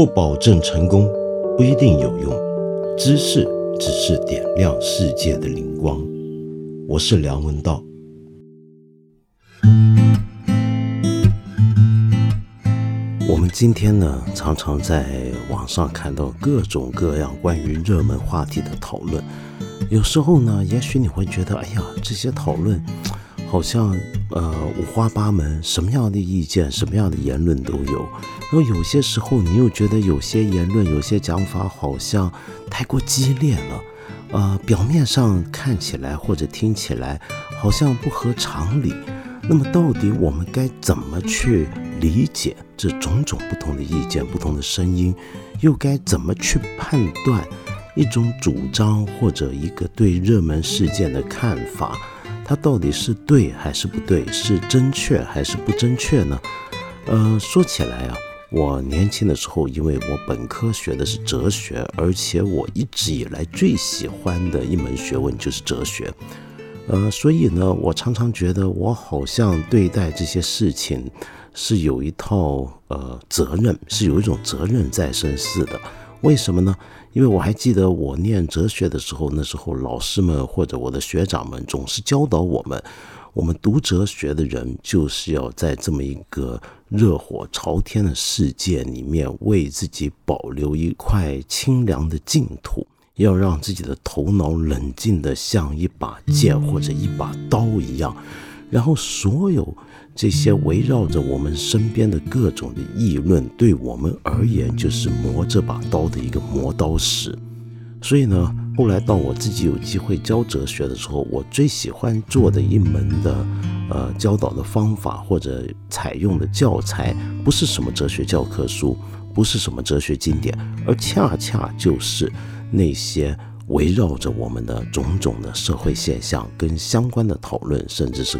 不保证成功，不一定有用。知识只是点亮世界的灵光。我是梁文道。我们今天呢，常常在网上看到各种各样关于热门话题的讨论。有时候呢，也许你会觉得，哎呀，这些讨论好像呃五花八门，什么样的意见、什么样的言论都有。然后有些时候，你又觉得有些言论、有些讲法好像太过激烈了，呃，表面上看起来或者听起来好像不合常理。那么，到底我们该怎么去理解这种种不同的意见、不同的声音？又该怎么去判断一种主张或者一个对热门事件的看法，它到底是对还是不对，是正确还是不正确呢？呃，说起来啊，我年轻的时候，因为我本科学的是哲学，而且我一直以来最喜欢的一门学问就是哲学。呃，所以呢，我常常觉得我好像对待这些事情是有一套呃责任，是有一种责任在身似的。为什么呢？因为我还记得我念哲学的时候，那时候老师们或者我的学长们总是教导我们，我们读哲学的人就是要在这么一个热火朝天的世界里面，为自己保留一块清凉的净土。要让自己的头脑冷静的像一把剑或者一把刀一样，然后所有这些围绕着我们身边的各种的议论，对我们而言就是磨这把刀的一个磨刀石。所以呢，后来到我自己有机会教哲学的时候，我最喜欢做的一门的呃教导的方法或者采用的教材，不是什么哲学教科书，不是什么哲学经典，而恰恰就是。那些围绕着我们的种种的社会现象跟相关的讨论，甚至是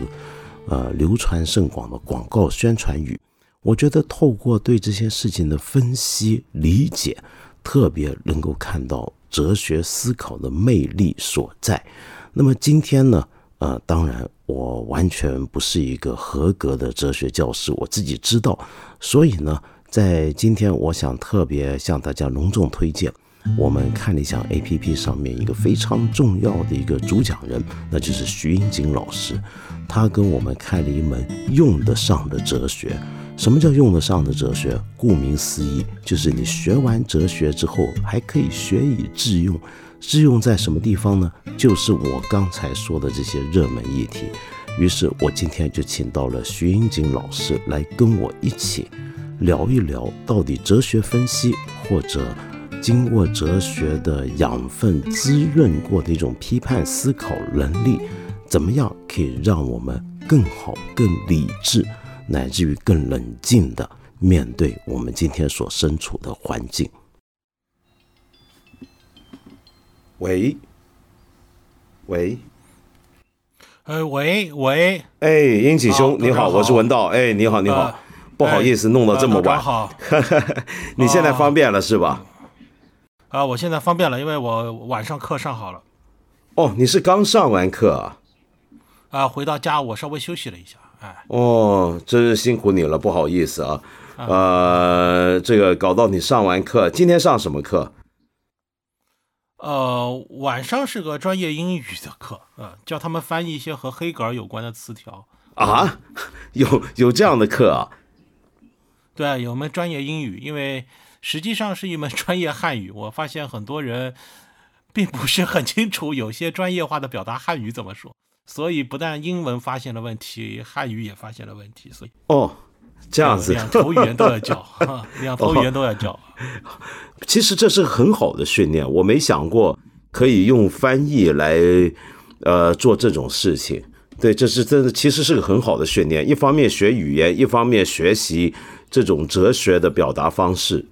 呃流传甚广的广告宣传语，我觉得透过对这些事情的分析理解，特别能够看到哲学思考的魅力所在。那么今天呢，呃，当然我完全不是一个合格的哲学教师，我自己知道，所以呢，在今天我想特别向大家隆重推荐。我们看理想 A P P 上面一个非常重要的一个主讲人，那就是徐英锦老师。他跟我们开了一门用得上的哲学。什么叫用得上的哲学？顾名思义，就是你学完哲学之后，还可以学以致用。致用在什么地方呢？就是我刚才说的这些热门议题。于是我今天就请到了徐英锦老师来跟我一起聊一聊，到底哲学分析或者。经过哲学的养分滋润过的一种批判思考能力，怎么样可以让我们更好、更理智，乃至于更冷静的面对我们今天所身处的环境？喂，喂，呃，喂喂，哎，英启兄，你好，我是文道，哎，你好，你好，不好意思，弄到这么晚，好，你现在方便了是吧？啊，我现在方便了，因为我晚上课上好了。哦，你是刚上完课啊？啊，回到家我稍微休息了一下，哎。哦，真是辛苦你了，不好意思啊。呃，这个搞到你上完课，今天上什么课？呃，晚上是个专业英语的课，呃，叫他们翻译一些和黑格尔有关的词条。啊？有有这样的课啊？对，有门专业英语，因为。实际上是一门 专业汉语，我发现很多人并不是很清楚有些专业化的表达汉语怎么说，所以不但英文发现了问题，汉语也发现了问题。所以哦，这样子，两头语言都要教，两头语言都要教。其实这是很好的训练，我没想过可以用翻译来呃做这种事情。对，这是真的，其实是个很好的训练。一方面学语言，一方面学习这种哲学的表达方式。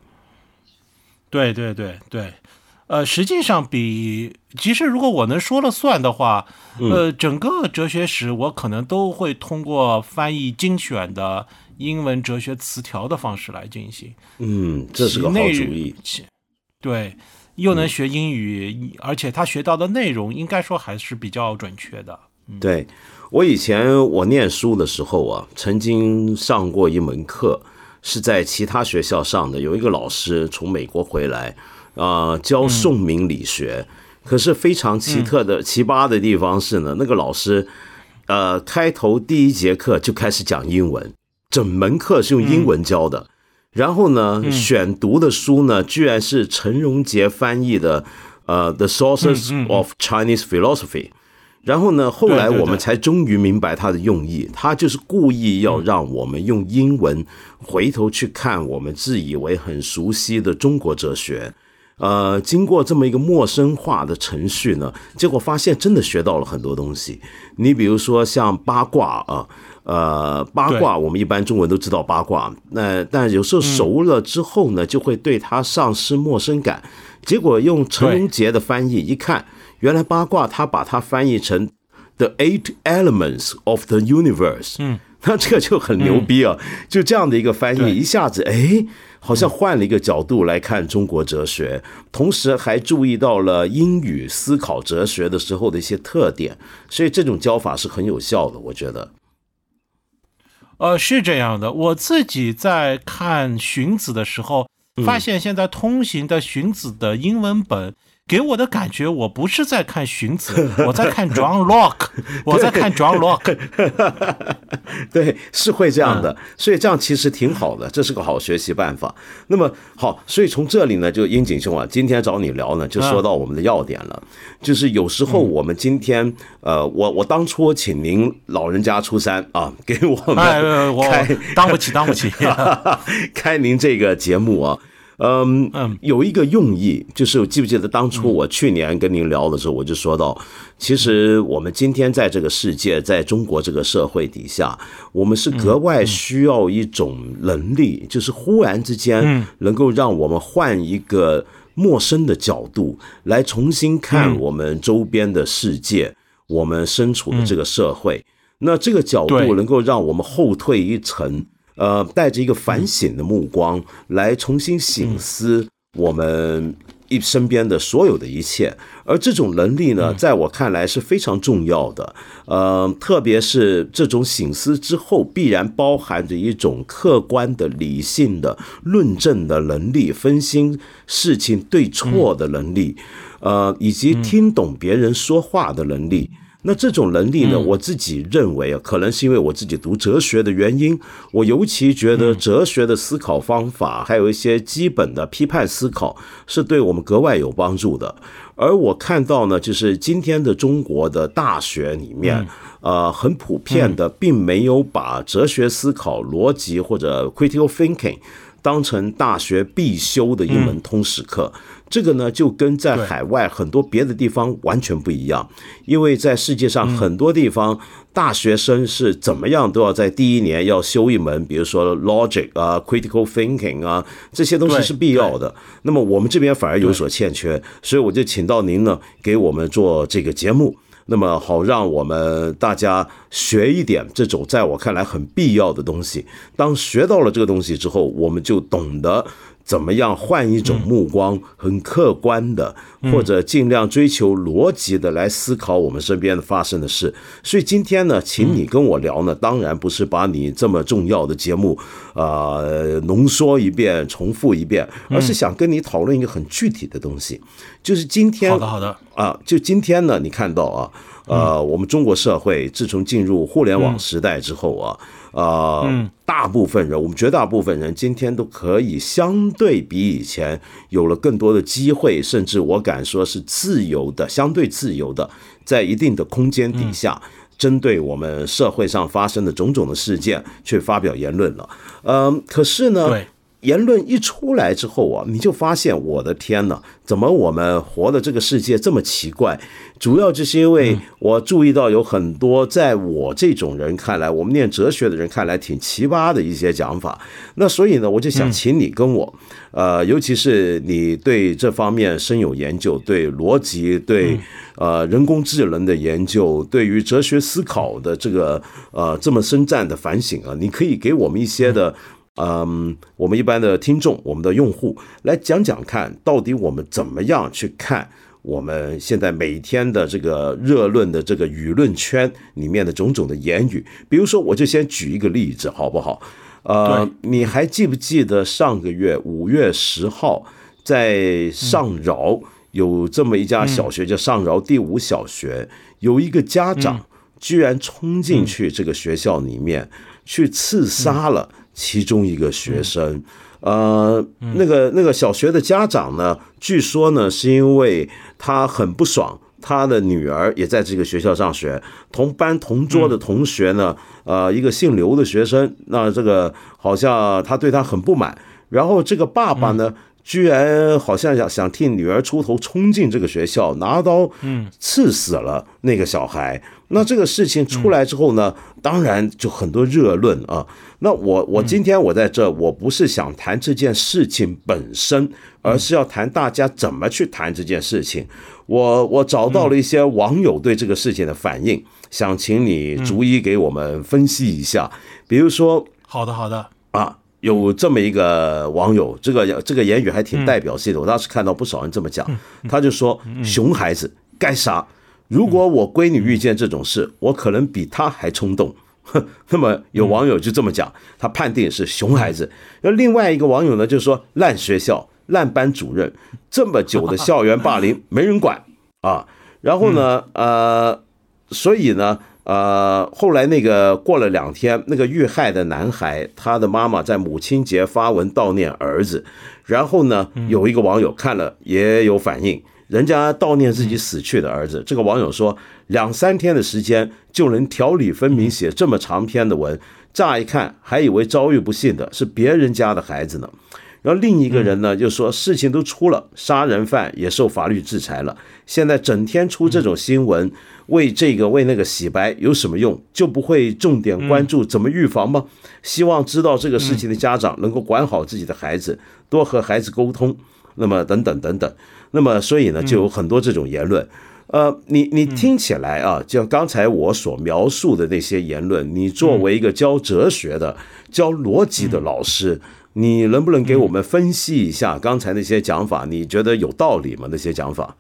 对对对对，呃，实际上比其实如果我能说了算的话，呃，整个哲学史我可能都会通过翻译精选的英文哲学词条的方式来进行。嗯，这是个好主意。对，又能学英语，而且他学到的内容应该说还是比较准确的。对我以前我念书的时候啊，曾经上过一门课。是在其他学校上的，有一个老师从美国回来，啊，教宋明理学。可是非常奇特的、奇葩的地方是呢，那个老师，呃，开头第一节课就开始讲英文，整门课是用英文教的。然后呢，选读的书呢，居然是陈荣杰翻译的，呃，《The Sources of Chinese Philosophy》。然后呢，后来我们才终于明白他的用意，他就是故意要让我们用英文回头去看我们自以为很熟悉的中国哲学。呃，经过这么一个陌生化的程序呢，结果发现真的学到了很多东西。你比如说像八卦啊，呃，八卦我们一般中文都知道八卦，那但有时候熟了之后呢，就会对它丧失陌生感。结果用陈荣杰的翻译一看，原来八卦他把它翻译成 The Eight Elements of the Universe，嗯，那这个就很牛逼啊！就这样的一个翻译，一下子哎。好像换了一个角度来看中国哲学，同时还注意到了英语思考哲学的时候的一些特点，所以这种教法是很有效的，我觉得。呃，是这样的，我自己在看荀子的时候，发现现在通行的荀子的英文本。给我的感觉，我不是在看荀子，我在看 John Locke，我在看 John Locke。对，是会这样的，所以这样其实挺好的，这是个好学习办法。那么好，所以从这里呢，就殷景兄啊，今天找你聊呢，就说到我们的要点了，就是有时候我们今天，呃，我我当初请您老人家出山啊，给我们开，当不起，当不起，开您这个节目啊。嗯嗯，有一个用意，就是记不记得当初我去年跟您聊的时候，我就说到，其实我们今天在这个世界，在中国这个社会底下，我们是格外需要一种能力，就是忽然之间能够让我们换一个陌生的角度来重新看我们周边的世界，我们身处的这个社会，那这个角度能够让我们后退一层。呃，带着一个反省的目光来重新醒思我们一身边的所有的一切，而这种能力呢，在我看来是非常重要的。呃，特别是这种醒思之后，必然包含着一种客观的、理性的论证的能力，分析事情对错的能力，呃，以及听懂别人说话的能力。那这种能力呢？我自己认为啊，可能是因为我自己读哲学的原因，我尤其觉得哲学的思考方法，还有一些基本的批判思考，是对我们格外有帮助的。而我看到呢，就是今天的中国的大学里面，呃，很普遍的，并没有把哲学思考、逻辑或者 critical thinking 当成大学必修的一门通识课。这个呢，就跟在海外很多别的地方完全不一样，因为在世界上很多地方，大学生是怎么样都要在第一年要修一门，比如说 logic 啊、critical thinking 啊这些东西是必要的。那么我们这边反而有所欠缺，所以我就请到您呢，给我们做这个节目，那么好让我们大家学一点这种在我看来很必要的东西。当学到了这个东西之后，我们就懂得。怎么样换一种目光，很客观的，或者尽量追求逻辑的来思考我们身边的发生的事。所以今天呢，请你跟我聊呢，当然不是把你这么重要的节目啊浓缩一遍、重复一遍，而是想跟你讨论一个很具体的东西，就是今天好的好的。啊，就今天呢，你看到啊，呃，我们中国社会自从进入互联网时代之后啊。呃，大部分人，我们绝大部分人今天都可以相对比以前有了更多的机会，甚至我敢说是自由的，相对自由的，在一定的空间底下，针对我们社会上发生的种种的事件去发表言论了。嗯，可是呢？言论一出来之后啊，你就发现，我的天呐，怎么我们活的这个世界这么奇怪？主要就是因为我注意到有很多在我这种人看来，我们念哲学的人看来挺奇葩的一些讲法。那所以呢，我就想请你跟我，呃，尤其是你对这方面深有研究，对逻辑、对呃人工智能的研究，对于哲学思考的这个呃这么深湛的反省啊，你可以给我们一些的。嗯，我们一般的听众，我们的用户来讲讲看，到底我们怎么样去看我们现在每天的这个热论的这个舆论圈里面的种种的言语？比如说，我就先举一个例子，好不好？呃，你还记不记得上个月五月十号在上饶有这么一家小学，叫上饶第五小学，有一个家长居然冲进去这个学校里面去刺杀了其中一个学生。呃，那个那个小学的家长呢，据说呢是因为他很不爽。他的女儿也在这个学校上学，同班同桌的同学呢，呃，一个姓刘的学生，那这个好像他对他很不满，然后这个爸爸呢，居然好像想想替女儿出头，冲进这个学校，拿刀，嗯，刺死了那个小孩。那这个事情出来之后呢，当然就很多热论啊。那我我今天我在这，我不是想谈这件事情本身，而是要谈大家怎么去谈这件事情。我我找到了一些网友对这个事情的反应，想请你逐一给我们分析一下。比如说，好的好的啊，有这么一个网友，这个这个言语还挺代表性的。我当时看到不少人这么讲，他就说：“熊孩子该杀。如果我闺女遇见这种事，我可能比她还冲动。”那么有网友就这么讲，他判定是熊孩子。那另外一个网友呢，就说：“烂学校。”烂班主任这么久的校园霸凌没人管啊，然后呢，呃，所以呢，呃，后来那个过了两天，那个遇害的男孩他的妈妈在母亲节发文悼念儿子，然后呢，有一个网友看了也有反应，人家悼念自己死去的儿子，这个网友说两三天的时间就能条理分明写这么长篇的文，乍一看还以为遭遇不幸的是别人家的孩子呢。然后另一个人呢，就说事情都出了，杀人犯也受法律制裁了，现在整天出这种新闻，为这个为那个洗白有什么用？就不会重点关注怎么预防吗？希望知道这个事情的家长能够管好自己的孩子，多和孩子沟通。那么等等等等，那么所以呢，就有很多这种言论。呃，你你听起来啊，就像刚才我所描述的那些言论，你作为一个教哲学的、教逻辑的老师。你能不能给我们分析一下刚才那些讲法？你觉得有道理吗？那些讲法？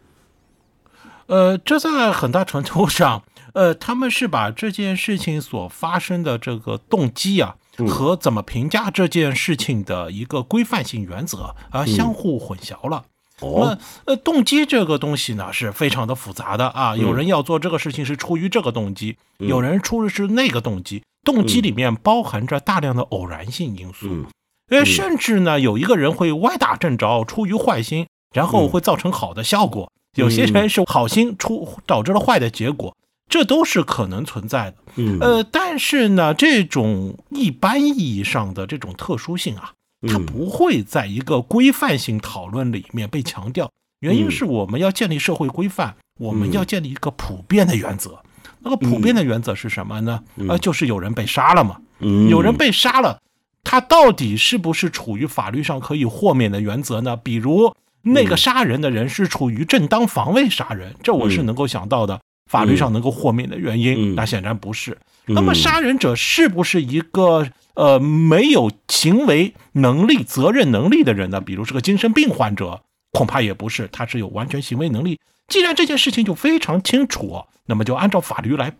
呃，这在很大程度上，呃，他们是把这件事情所发生的这个动机啊，和怎么评价这件事情的一个规范性原则啊，相互混淆了。那呃，动机这个东西呢，是非常的复杂的啊。有人要做这个事情是出于这个动机，有人出的是那个动机，动机里面包含着大量的偶然性因素。呃，甚至呢，有一个人会歪打正着，出于坏心，然后会造成好的效果；有些人是好心出导致了坏的结果，这都是可能存在的。呃，但是呢，这种一般意义上的这种特殊性啊，它不会在一个规范性讨论里面被强调。原因是我们要建立社会规范，我们要建立一个普遍的原则。那个普遍的原则是什么呢？呃，就是有人被杀了嘛，有人被杀了。他到底是不是处于法律上可以豁免的原则呢？比如那个杀人的人是处于正当防卫杀人，这我是能够想到的，法律上能够豁免的原因。那显然不是。那么杀人者是不是一个呃没有行为能力、责任能力的人呢？比如是个精神病患者，恐怕也不是，他是有完全行为能力。既然这件事情就非常清楚，那么就按照法律来。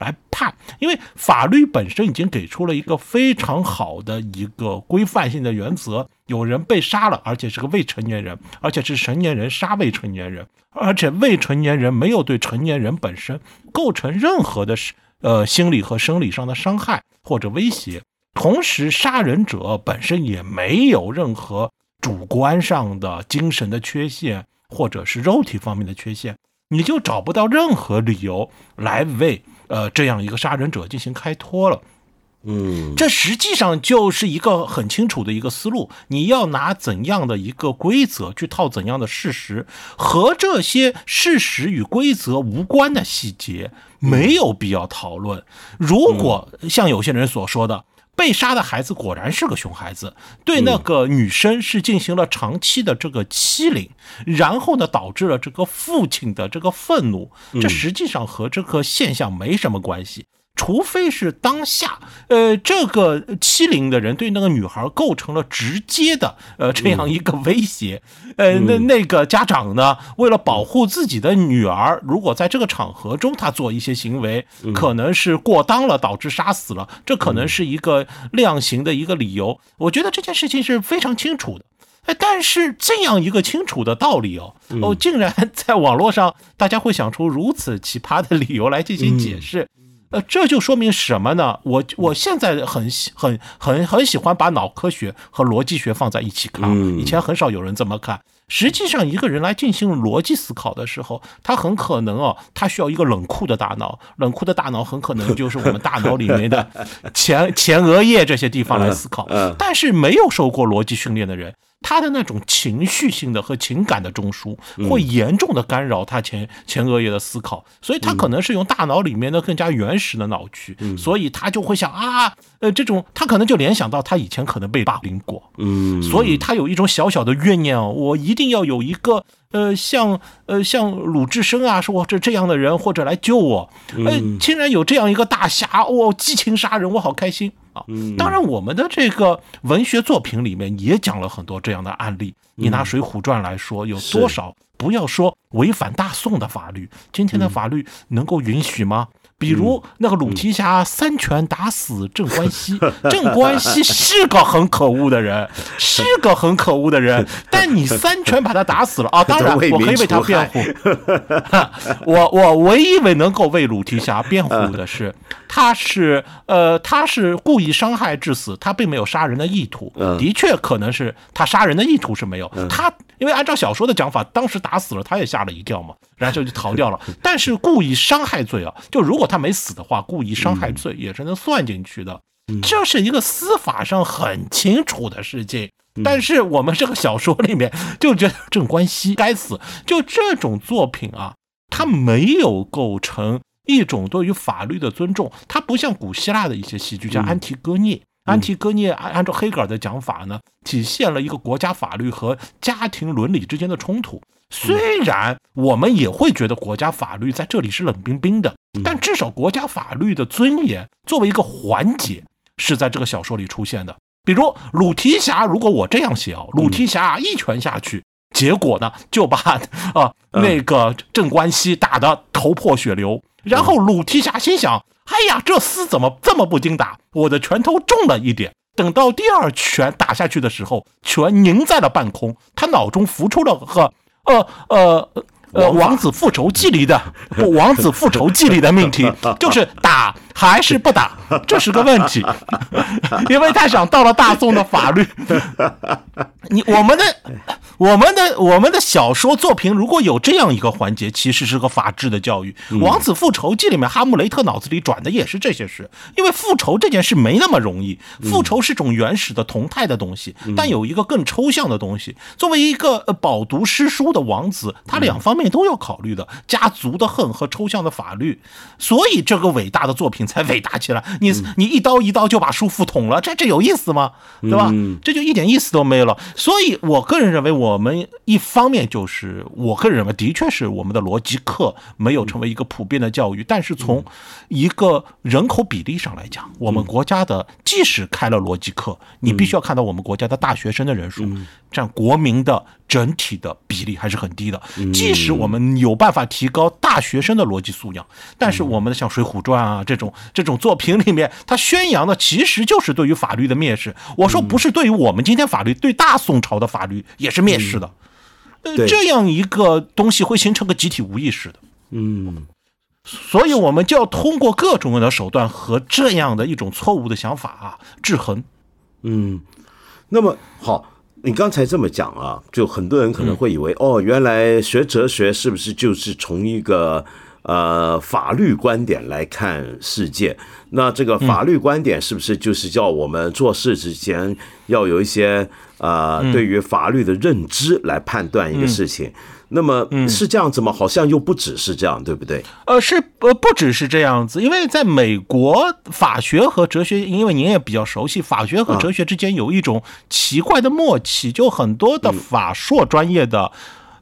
来判，因为法律本身已经给出了一个非常好的一个规范性的原则：有人被杀了，而且是个未成年人，而且是成年人杀未成年人，而且未成年人没有对成年人本身构成任何的呃心理和生理上的伤害或者威胁，同时杀人者本身也没有任何主观上的精神的缺陷或者是肉体方面的缺陷，你就找不到任何理由来为。呃，这样一个杀人者进行开脱了，嗯，这实际上就是一个很清楚的一个思路。你要拿怎样的一个规则去套怎样的事实，和这些事实与规则无关的细节没有必要讨论。如果像有些人所说的。被杀的孩子果然是个熊孩子，对那个女生是进行了长期的这个欺凌，然后呢，导致了这个父亲的这个愤怒，这实际上和这个现象没什么关系。除非是当下，呃，这个欺凌的人对那个女孩构成了直接的呃这样一个威胁，呃，那那个家长呢，为了保护自己的女儿，如果在这个场合中他做一些行为，可能是过当了，导致杀死了，这可能是一个量刑的一个理由。我觉得这件事情是非常清楚的。哎，但是这样一个清楚的道理哦，哦，竟然在网络上大家会想出如此奇葩的理由来进行解释。呃，这就说明什么呢？我我现在很喜很很很喜欢把脑科学和逻辑学放在一起看，以前很少有人这么看。实际上，一个人来进行逻辑思考的时候，他很可能哦，他需要一个冷酷的大脑，冷酷的大脑很可能就是我们大脑里面的 前前额叶这些地方来思考。但是没有受过逻辑训练的人。他的那种情绪性的和情感的中枢，会严重的干扰他前前额叶的思考，所以他可能是用大脑里面的更加原始的脑区，所以他就会想啊，呃，这种他可能就联想到他以前可能被霸凌过，嗯，所以他有一种小小的怨念哦，我一定要有一个。呃，像呃像鲁智深啊，说这这样的人或者来救我，呃，竟然有这样一个大侠，哇，激情杀人，我好开心啊！当然，我们的这个文学作品里面也讲了很多这样的案例。你拿《水浒传》来说，有多少？不要说违反大宋的法律，今天的法律能够允许吗？比如那个鲁提辖三拳打死镇关西，镇关西是个很可恶的人，是个很可恶的人，但你三拳把他打死了啊！当然，我可以为他辩护。我我唯一为能够为鲁提辖辩护的是，他是呃他是故意伤害致死，他并没有杀人的意图。的确，可能是他杀人的意图是没有。他因为按照小说的讲法，当时打死了他也吓了一跳嘛，然后就就逃掉了。但是故意伤害罪啊，就如果。他没死的话，故意伤害罪也是能算进去的，这是一个司法上很清楚的事情。但是我们这个小说里面就觉得郑关西该死，就这种作品啊，它没有构成一种对于法律的尊重。它不像古希腊的一些戏剧，像《安提戈涅》。安提戈涅按按照黑格尔的讲法呢，体现了一个国家法律和家庭伦理之间的冲突。虽然我们也会觉得国家法律在这里是冷冰冰的，但至少国家法律的尊严作为一个环节是在这个小说里出现的。比如鲁提辖，如果我这样写哦，鲁提辖一拳下去，结果呢就把 啊那个镇关西打得头破血流，然后鲁提辖心想：哎呀，这厮怎么这么不经打？我的拳头重了一点。等到第二拳打下去的时候，拳凝在了半空，他脑中浮出了个。呃呃呃，《王子复仇记》里的《王子复仇记》里的命题就是打还是不打，这是个问题，因为他想到了大宋的法律，你我们的。我们的我们的小说作品如果有这样一个环节，其实是个法治的教育。《王子复仇记》里面，哈姆雷特脑子里转的也是这些事，因为复仇这件事没那么容易。复仇是种原始的同态的东西，但有一个更抽象的东西。作为一个饱读诗书的王子，他两方面都要考虑的：家族的恨和抽象的法律。所以这个伟大的作品才伟大起来。你你一刀一刀就把书复捅了，这这有意思吗？对吧？这就一点意思都没有了。所以我个人认为我。我们一方面就是，我个人认为，的确是我们的逻辑课没有成为一个普遍的教育。但是从一个人口比例上来讲，我们国家的即使开了逻辑课，你必须要看到我们国家的大学生的人数占国民的整体的比例还是很低的。即使我们有办法提高大学生的逻辑素养，但是我们的像《水浒传》啊这种这种作品里面，它宣扬的其实就是对于法律的蔑视。我说不是对于我们今天法律，对大宋朝的法律也是蔑。视的，呃，这样一个东西会形成个集体无意识的，嗯，所以我们就要通过各种各样的手段和这样的一种错误的想法啊制衡，嗯，那么好，你刚才这么讲啊，就很多人可能会以为，哦，原来学哲学是不是就是从一个呃法律观点来看世界？那这个法律观点是不是就是叫我们做事之前要有一些？呃，对于法律的认知来判断一个事情，那么是这样子吗？好像又不只是这样，对不对？呃，是呃，不只是这样子，因为在美国，法学和哲学，因为您也比较熟悉，法学和哲学之间有一种奇怪的默契，就很多的法硕专业的。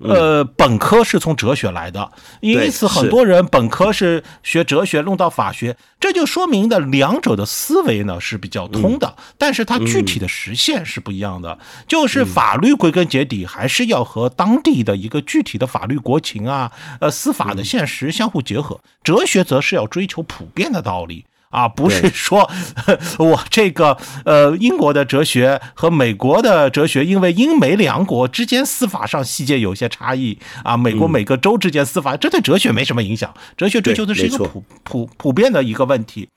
呃，本科是从哲学来的，因此很多人本科是学哲学，弄到法学，这就说明的两者的思维呢是比较通的，但是它具体的实现是不一样的。就是法律归根结底还是要和当地的一个具体的法律国情啊，呃，司法的现实相互结合。哲学则是要追求普遍的道理。啊，不是说我这个呃，英国的哲学和美国的哲学，因为英美两国之间司法上细节有些差异啊，美国每个州之间司法，这对哲学没什么影响。哲学追求的是一个普普普遍的一个问题。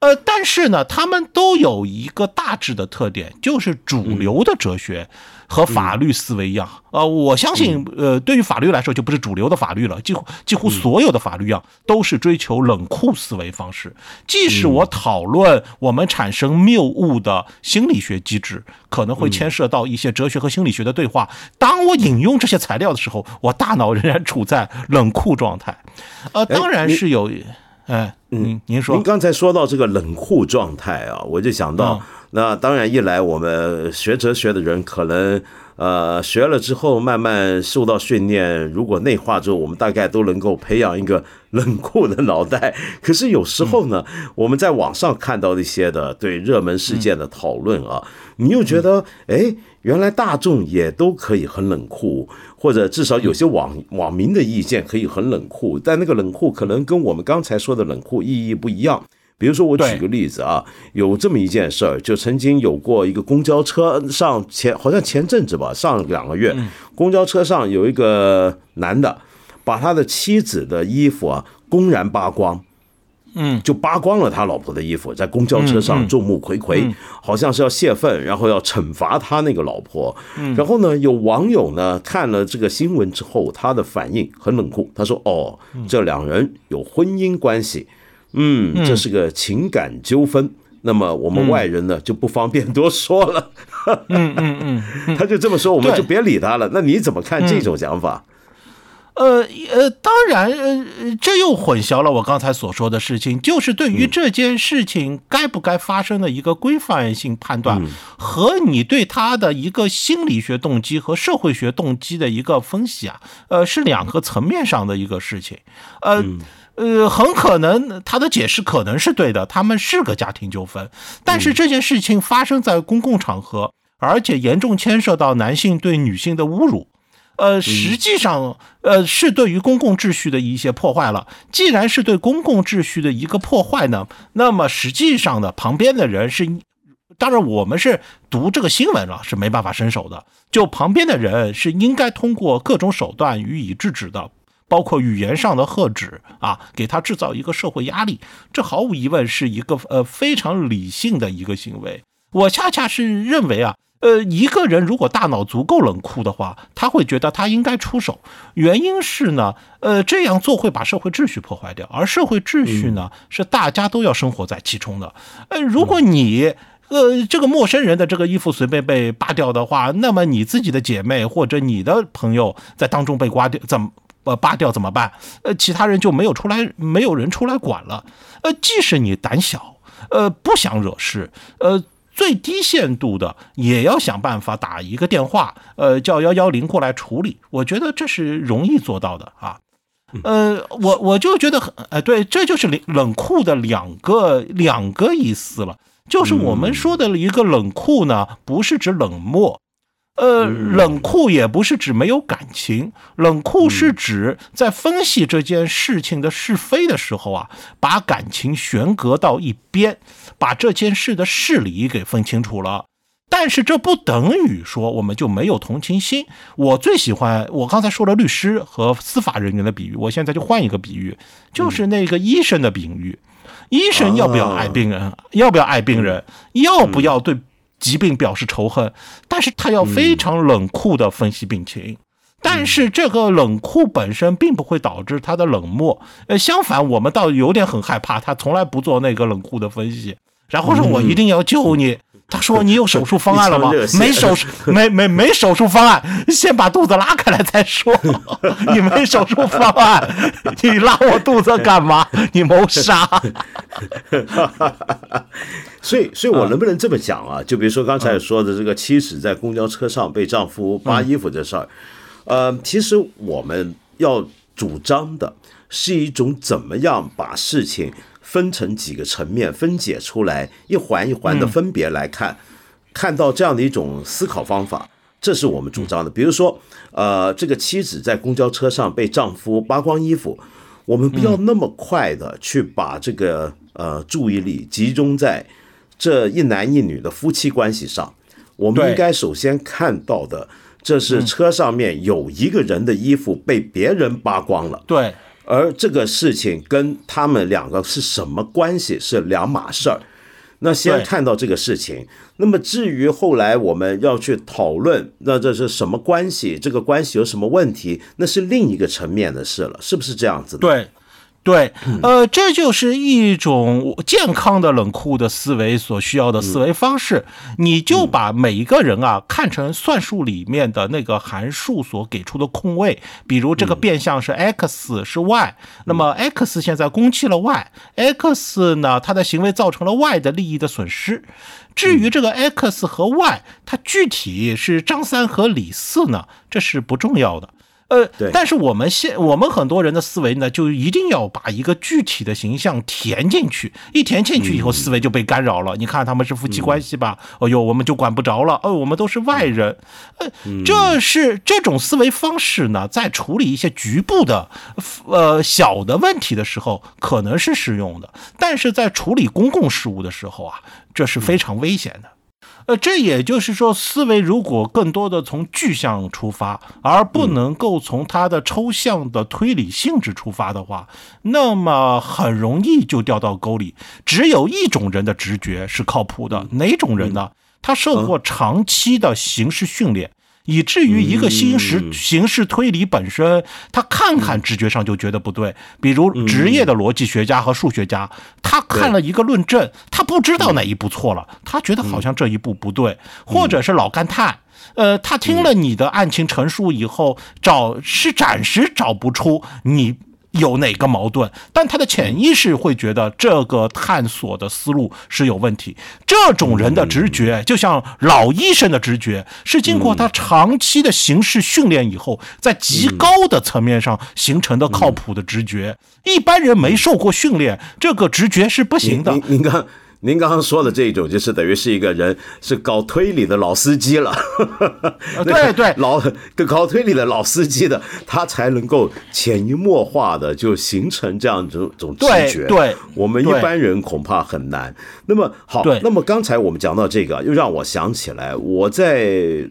呃，但是呢，他们都有一个大致的特点，就是主流的哲学和法律思维一样。呃，我相信，呃，对于法律来说，就不是主流的法律了。几乎几乎所有的法律一样，都是追求冷酷思维方式。即使我讨论我们产生谬误的心理学机制，可能会牵涉到一些哲学和心理学的对话。当我引用这些材料的时候，我大脑仍然处在冷酷状态。呃，当然是有。哎，嗯，您说，您刚才说到这个冷酷状态啊，我就想到，那当然一来，我们学哲学的人可能，呃，学了之后慢慢受到训练，如果内化之后，我们大概都能够培养一个冷酷的脑袋。可是有时候呢，我们在网上看到一些的对热门事件的讨论啊，你又觉得，哎。原来大众也都可以很冷酷，或者至少有些网网民的意见可以很冷酷，但那个冷酷可能跟我们刚才说的冷酷意义不一样。比如说，我举个例子啊，有这么一件事儿，就曾经有过一个公交车上前，好像前阵子吧，上两个月，公交车上有一个男的把他的妻子的衣服啊公然扒光。嗯，就扒光了他老婆的衣服，在公交车上众目睽睽，好像是要泄愤，然后要惩罚他那个老婆。然后呢，有网友呢看了这个新闻之后，他的反应很冷酷，他说：“哦，这两人有婚姻关系，嗯，这是个情感纠纷。那么我们外人呢就不方便多说了。”嗯嗯嗯，他就这么说，我们就别理他了。那你怎么看这种想法？呃呃，当然，呃，这又混淆了我刚才所说的事情，就是对于这件事情该不该发生的一个规范性判断，和你对他的一个心理学动机和社会学动机的一个分析啊，呃，是两个层面上的一个事情。呃呃，很可能他的解释可能是对的，他们是个家庭纠纷，但是这件事情发生在公共场合，而且严重牵涉到男性对女性的侮辱。呃，实际上，呃，是对于公共秩序的一些破坏了。既然是对公共秩序的一个破坏呢，那么实际上呢，旁边的人是，当然我们是读这个新闻了，是没办法伸手的。就旁边的人是应该通过各种手段予以制止的，包括语言上的喝止啊，给他制造一个社会压力。这毫无疑问是一个呃非常理性的一个行为。我恰恰是认为啊。呃，一个人如果大脑足够冷酷的话，他会觉得他应该出手。原因是呢，呃，这样做会把社会秩序破坏掉，而社会秩序呢，是大家都要生活在其中的。呃，如果你呃这个陌生人的这个衣服随便被扒掉的话，那么你自己的姐妹或者你的朋友在当中被刮掉，怎么呃扒掉怎么办？呃，其他人就没有出来，没有人出来管了。呃，即使你胆小，呃，不想惹事，呃。最低限度的也要想办法打一个电话，呃，叫幺幺零过来处理。我觉得这是容易做到的啊。呃，我我就觉得很，哎，对，这就是冷冷酷的两个两个意思了。就是我们说的一个冷酷呢，不是指冷漠。呃，冷酷也不是指没有感情，冷酷是指在分析这件事情的是非的时候啊，把感情悬隔到一边，把这件事的事理给分清楚了。但是这不等于说我们就没有同情心。我最喜欢我刚才说了律师和司法人员的比喻，我现在就换一个比喻，就是那个医生的比喻。医生要不要爱病人？要不要爱病人？要不要对？疾病表示仇恨，但是他要非常冷酷的分析病情，但是这个冷酷本身并不会导致他的冷漠，呃，相反，我们倒有点很害怕，他从来不做那个冷酷的分析，然后说我一定要救你。他说：“你有手术方案了吗？没手术，没没没手术方案，先把肚子拉开来再说。你没手术方案，你拉我肚子干嘛？你谋杀。所以，所以我能不能这么讲啊？就比如说刚才说的这个妻子在公交车上被丈夫扒衣服这事儿，呃，其实我们要主张的是一种怎么样把事情分成几个层面分解出来，一环一环的分别来看，看到这样的一种思考方法，这是我们主张的。比如说，呃，这个妻子在公交车上被丈夫扒光衣服，我们不要那么快的去把这个呃注意力集中在这一男一女的夫妻关系上，我们应该首先看到的。这是车上面有一个人的衣服被别人扒光了，对，而这个事情跟他们两个是什么关系是两码事儿。那先看到这个事情，那么至于后来我们要去讨论，那这是什么关系？这个关系有什么问题？那是另一个层面的事了，是不是这样子的？对，对，呃，这就是一种健康的冷酷的思维所需要的思维方式。你就把每一个人啊看成算术里面的那个函数所给出的空位，比如这个变相是 x 是 y，那么 x 现在攻击了 y，x 呢它的行为造成了 y 的利益的损失。至于这个 x 和 y，它具体是张三和李四呢，这是不重要的。呃对，但是我们现我们很多人的思维呢，就一定要把一个具体的形象填进去，一填进去以后，思维就被干扰了。你看他们是夫妻关系吧？哦呦，我们就管不着了。哦，我们都是外人。呃，这是这种思维方式呢，在处理一些局部的呃小的问题的时候，可能是适用的，但是在处理公共事务的时候啊，这是非常危险的。呃，这也就是说，思维如果更多的从具象出发，而不能够从它的抽象的推理性质出发的话，那么很容易就掉到沟里。只有一种人的直觉是靠谱的，哪种人呢？他受过长期的形式训练。以至于一个新时形式推理本身，他看看直觉上就觉得不对。比如职业的逻辑学家和数学家，他看了一个论证，他不知道哪一步错了，他觉得好像这一步不对，或者是老干探。呃，他听了你的案情陈述以后，找是暂时找不出你有哪个矛盾，但他的潜意识会觉得这个探索的思路是有问题。这种人的直觉，就像老医生的直觉，是经过他长期的刑事训练以后，在极高的层面上形成的靠谱的直觉。一般人没受过训练，这个直觉是不行的您。您刚您刚刚说的这种，就是等于是一个人是搞推理的老司机了。对对老搞推理的老司机的，他才能够潜移默化的就形成这样一种种直觉。对对我们一般人恐怕很难。那么好，那么刚才我们讲到这个，又让我想起来，我在。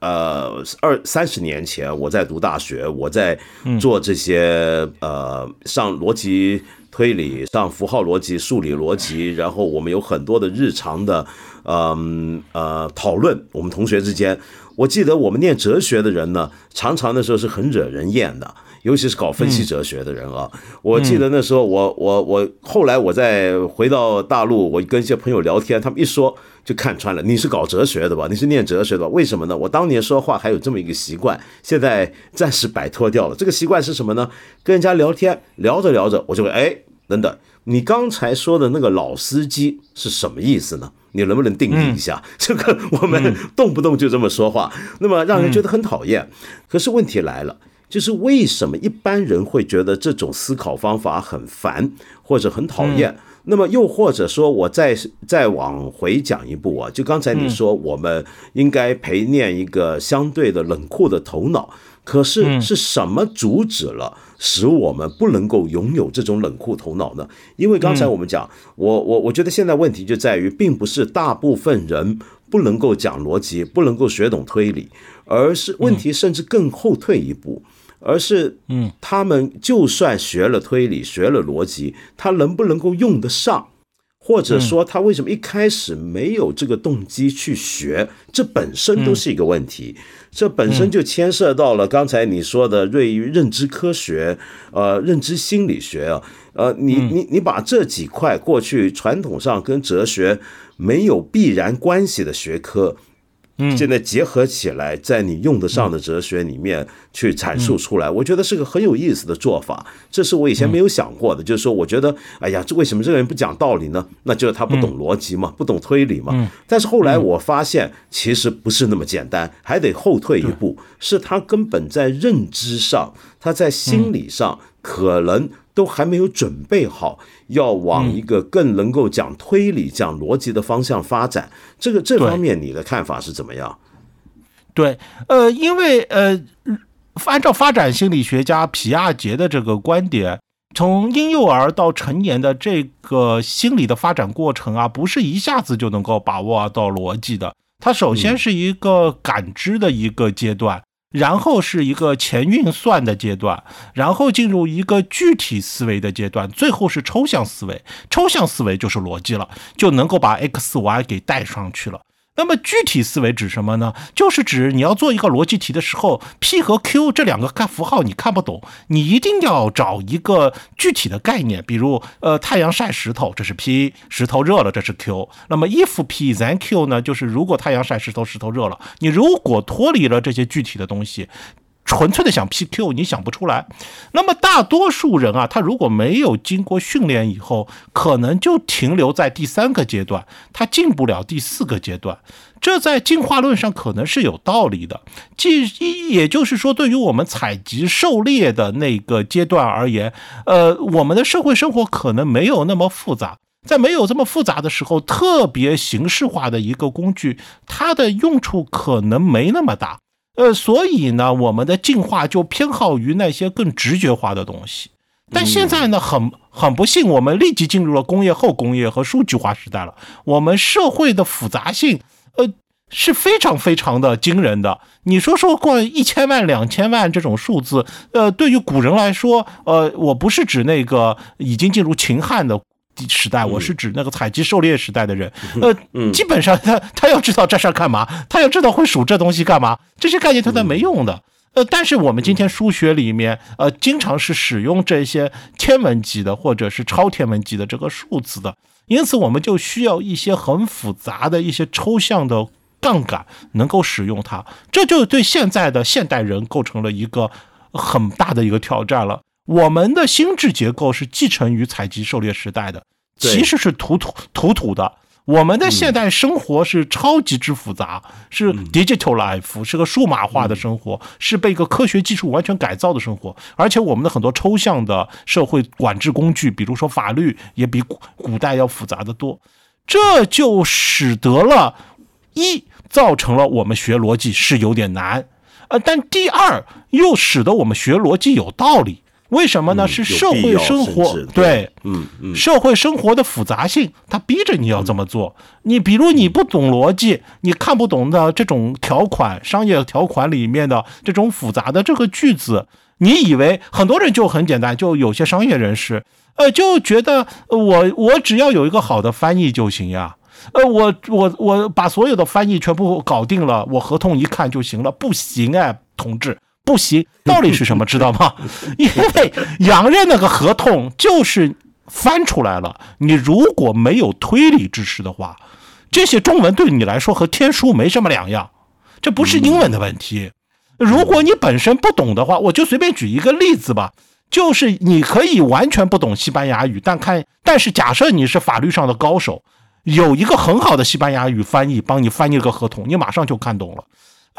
呃，二三十年前，我在读大学，我在做这些、呃上逻辑推理、上符号逻辑、数理逻辑，然后我们有很多的日常的嗯呃讨论，我们同学之间，我记得我们念哲学的人呢，常常那时候是很惹人厌的。尤其是搞分析哲学的人啊，我记得那时候我我我后来我在回到大陆，我跟一些朋友聊天，他们一说就看穿了，你是搞哲学的吧？你是念哲学的吧？为什么呢？我当年说话还有这么一个习惯，现在暂时摆脱掉了。这个习惯是什么呢？跟人家聊天聊着聊着，我就会哎，等等，你刚才说的那个老司机是什么意思呢？你能不能定义一下？这个我们动不动就这么说话，那么让人觉得很讨厌。可是问题来了。就是为什么一般人会觉得这种思考方法很烦或者很讨厌？那么又或者说，我再再往回讲一步啊，就刚才你说，我们应该培练一个相对的冷酷的头脑。可是是什么阻止了，使我们不能够拥有这种冷酷头脑呢？因为刚才我们讲，我我我觉得现在问题就在于，并不是大部分人不能够讲逻辑，不能够学懂推理，而是问题甚至更后退一步。而是，嗯，他们就算学了推理，学了逻辑，他能不能够用得上，或者说他为什么一开始没有这个动机去学，这本身都是一个问题。这本身就牵涉到了刚才你说的对于认知科学、呃认知心理学啊，呃，你你你把这几块过去传统上跟哲学没有必然关系的学科。现在结合起来，在你用得上的哲学里面去阐述出来，我觉得是个很有意思的做法。这是我以前没有想过的，就是说，我觉得，哎呀，这为什么这个人不讲道理呢？那就是他不懂逻辑嘛，不懂推理嘛。但是后来我发现，其实不是那么简单，还得后退一步，是他根本在认知上，他在心理上可能都还没有准备好。要往一个更能够讲推理、讲逻辑的方向发展，这个这方面你的看法是怎么样？对，呃，因为呃，按照发展心理学家皮亚杰的这个观点，从婴幼儿到成年的这个心理的发展过程啊，不是一下子就能够把握到逻辑的，它首先是一个感知的一个阶段。然后是一个前运算的阶段，然后进入一个具体思维的阶段，最后是抽象思维。抽象思维就是逻辑了，就能够把 x、y 给带上去了。那么具体思维指什么呢？就是指你要做一个逻辑题的时候，p 和 q 这两个看符号你看不懂，你一定要找一个具体的概念，比如呃太阳晒石头，这是 p；石头热了，这是 q。那么 if p then q 呢？就是如果太阳晒石头，石头热了。你如果脱离了这些具体的东西。纯粹的想 PQ，你想不出来。那么大多数人啊，他如果没有经过训练以后，可能就停留在第三个阶段，他进不了第四个阶段。这在进化论上可能是有道理的。即也就是说，对于我们采集狩猎的那个阶段而言，呃，我们的社会生活可能没有那么复杂。在没有这么复杂的时候，特别形式化的一个工具，它的用处可能没那么大。呃，所以呢，我们的进化就偏好于那些更直觉化的东西。但现在呢，很很不幸，我们立即进入了工业后工业和数据化时代了。我们社会的复杂性，呃，是非常非常的惊人的。你说说过一千万、两千万这种数字，呃，对于古人来说，呃，我不是指那个已经进入秦汉的。时代，我是指那个采集狩猎时代的人，呃，基本上他 他要知道这事儿干嘛，他要知道会数这东西干嘛，这些概念他都没用的。呃，但是我们今天数学里面，呃，经常是使用这些天文级的或者是超天文级的这个数字的，因此我们就需要一些很复杂的一些抽象的杠杆能够使用它，这就对现在的现代人构成了一个很大的一个挑战了。我们的心智结构是继承于采集狩猎时代的，其实是土土土土的。我们的现代生活是超级之复杂，是 digital life，是个数码化的生活，是被一个科学技术完全改造的生活。而且我们的很多抽象的社会管制工具，比如说法律，也比古古代要复杂的多。这就使得了，一造成了我们学逻辑是有点难，呃，但第二又使得我们学逻辑有道理。为什么呢？是社会生活对，嗯嗯，社会生活的复杂性，它逼着你要这么做。你比如你不懂逻辑，你看不懂的这种条款，商业条款里面的这种复杂的这个句子，你以为很多人就很简单，就有些商业人士，呃，就觉得我我只要有一个好的翻译就行呀，呃，我我我把所有的翻译全部搞定了，我合同一看就行了，不行哎，同志。不行，道理是什么？知道吗？因为洋人那个合同就是翻出来了。你如果没有推理知识的话，这些中文对你来说和天书没什么两样。这不是英文的问题。如果你本身不懂的话，我就随便举一个例子吧。就是你可以完全不懂西班牙语，但看，但是假设你是法律上的高手，有一个很好的西班牙语翻译帮你翻译个合同，你马上就看懂了。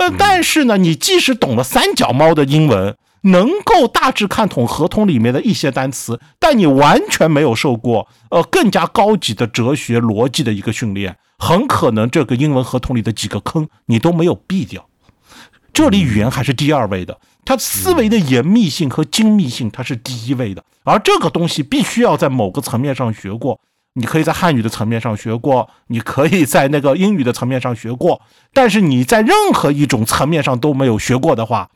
呃，但是呢，你即使懂了三脚猫的英文，能够大致看懂合同里面的一些单词，但你完全没有受过呃更加高级的哲学逻辑的一个训练，很可能这个英文合同里的几个坑你都没有避掉。这里语言还是第二位的，它思维的严密性和精密性它是第一位的，而这个东西必须要在某个层面上学过。你可以在汉语的层面上学过，你可以在那个英语的层面上学过，但是你在任何一种层面上都没有学过的话，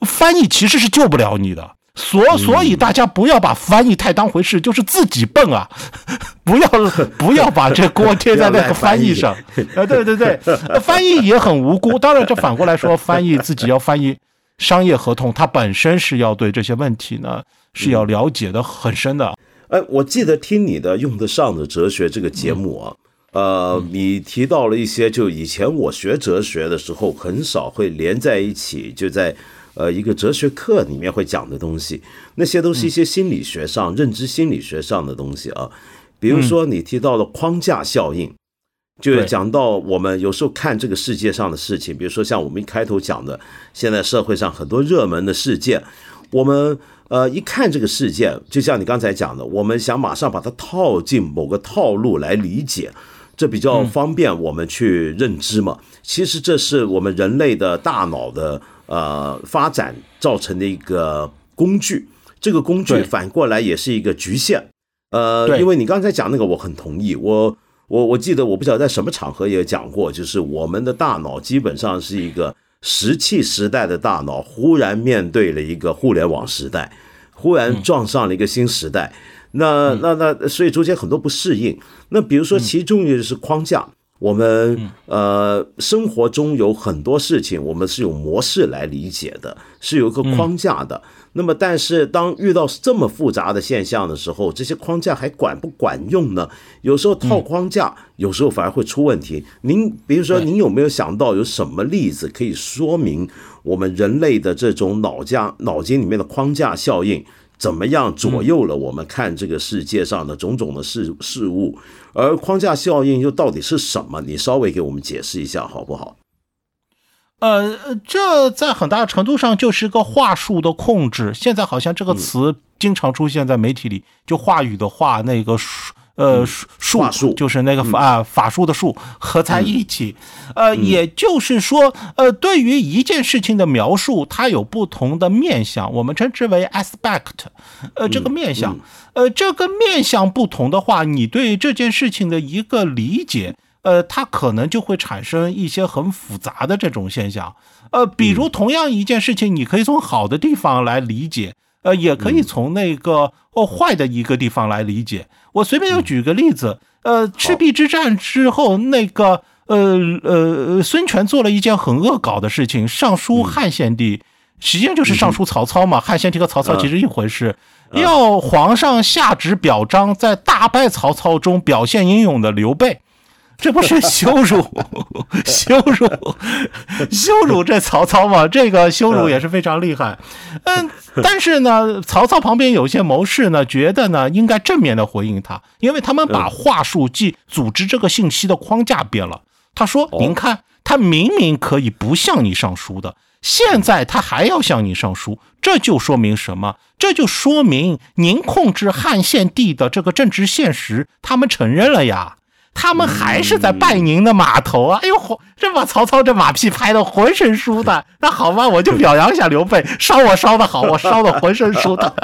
翻译其实是救不了你的。所所以大家不要把翻译太当回事，就是自己笨啊！不要不要把这锅贴在那个翻译上。啊，对对对，翻译也很无辜。当然，这反过来说，翻译自己要翻译商业合同，它本身是要对这些问题呢是要了解的很深的。哎，我记得听你的用得上的哲学这个节目啊，呃，你提到了一些，就以前我学哲学的时候，很少会连在一起，就在呃一个哲学课里面会讲的东西，那些都是一些心理学上、认知心理学上的东西啊。比如说，你提到了框架效应，就讲到我们有时候看这个世界上的事情，比如说像我们一开头讲的，现在社会上很多热门的事件，我们。呃，一看这个事件，就像你刚才讲的，我们想马上把它套进某个套路来理解，这比较方便我们去认知嘛。其实这是我们人类的大脑的呃发展造成的一个工具，这个工具反过来也是一个局限。呃，因为你刚才讲那个，我很同意。我我我记得我不晓得在什么场合也讲过，就是我们的大脑基本上是一个。石器时代的大脑忽然面对了一个互联网时代，忽然撞上了一个新时代，那那那，所以中间很多不适应。那比如说，其中一个是框架，我们呃生活中有很多事情，我们是有模式来理解的，是有一个框架的。那么，但是当遇到这么复杂的现象的时候，这些框架还管不管用呢？有时候套框架，有时候反而会出问题。您比如说，您有没有想到有什么例子可以说明我们人类的这种脑架脑筋里面的框架效应怎么样左右了我们看这个世界上的种种的事事物？而框架效应又到底是什么？你稍微给我们解释一下好不好？呃，这在很大程度上就是个话术的控制。现在好像这个词经常出现在媒体里，就话语的话，那个术，呃，术就是那个啊法术的术合在一起。呃，也就是说，呃，对于一件事情的描述，它有不同的面相，我们称之为 aspect。呃，这个面相，呃，这个面相不同的话，你对这件事情的一个理解。呃，它可能就会产生一些很复杂的这种现象。呃，比如同样一件事情，你可以从好的地方来理解，呃，也可以从那个哦坏的一个地方来理解。我随便就举个例子，呃，赤壁之战之后，那个呃呃孙权做了一件很恶搞的事情，上书汉献帝，实际上就是上书曹操嘛。汉献帝和曹操其实一回事，要皇上下旨表彰在大败曹操中表现英勇的刘备。这不是羞辱，羞辱，羞辱这曹操吗？这个羞辱也是非常厉害。嗯，但是呢，曹操旁边有些谋士呢，觉得呢应该正面的回应他，因为他们把话术即组织这个信息的框架变了。他说：“您看，他明明可以不向你上书的，现在他还要向你上书，这就说明什么？这就说明您控制汉献帝的这个政治现实，他们承认了呀。”他们还是在拜您的码头啊！哎呦，这把曹操这马屁拍的浑身舒坦。那好吧，我就表扬一下刘备，烧我烧的好，我烧的浑身舒坦。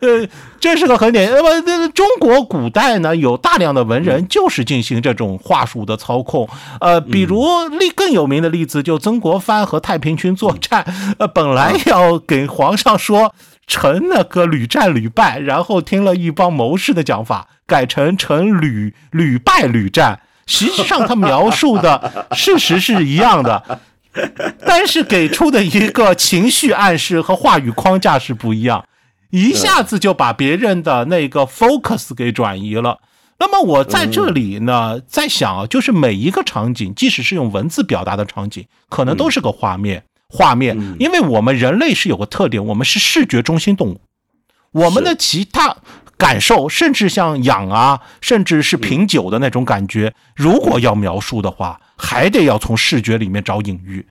呃，这是个很典型，那么中国古代呢，有大量的文人就是进行这种话术的操控。呃，比如例更有名的例子，就曾国藩和太平军作战，呃，本来要给皇上说成那个屡战屡败，然后听了一帮谋士的讲法。改成成屡屡败屡战，实际上他描述的事实是一样的，但是给出的一个情绪暗示和话语框架是不一样，一下子就把别人的那个 focus 给转移了。那么我在这里呢，在想啊，就是每一个场景，即使是用文字表达的场景，可能都是个画面，画面，因为我们人类是有个特点，我们是视觉中心动物，我们的其他。感受，甚至像痒啊，甚至是品酒的那种感觉，如果要描述的话，还得要从视觉里面找隐喻。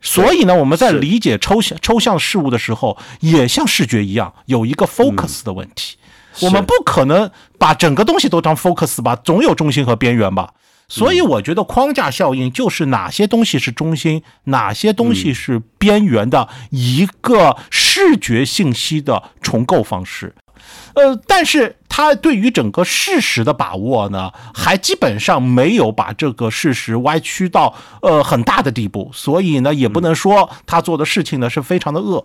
所以呢，我们在理解抽象抽象事物的时候，也像视觉一样，有一个 focus 的问题。我们不可能把整个东西都当 focus 吧，总有中心和边缘吧。所以我觉得框架效应就是哪些东西是中心，哪些东西是边缘的一个视觉信息的重构方式。呃，但是他对于整个事实的把握呢，还基本上没有把这个事实歪曲到呃很大的地步，所以呢，也不能说他做的事情呢是非常的恶。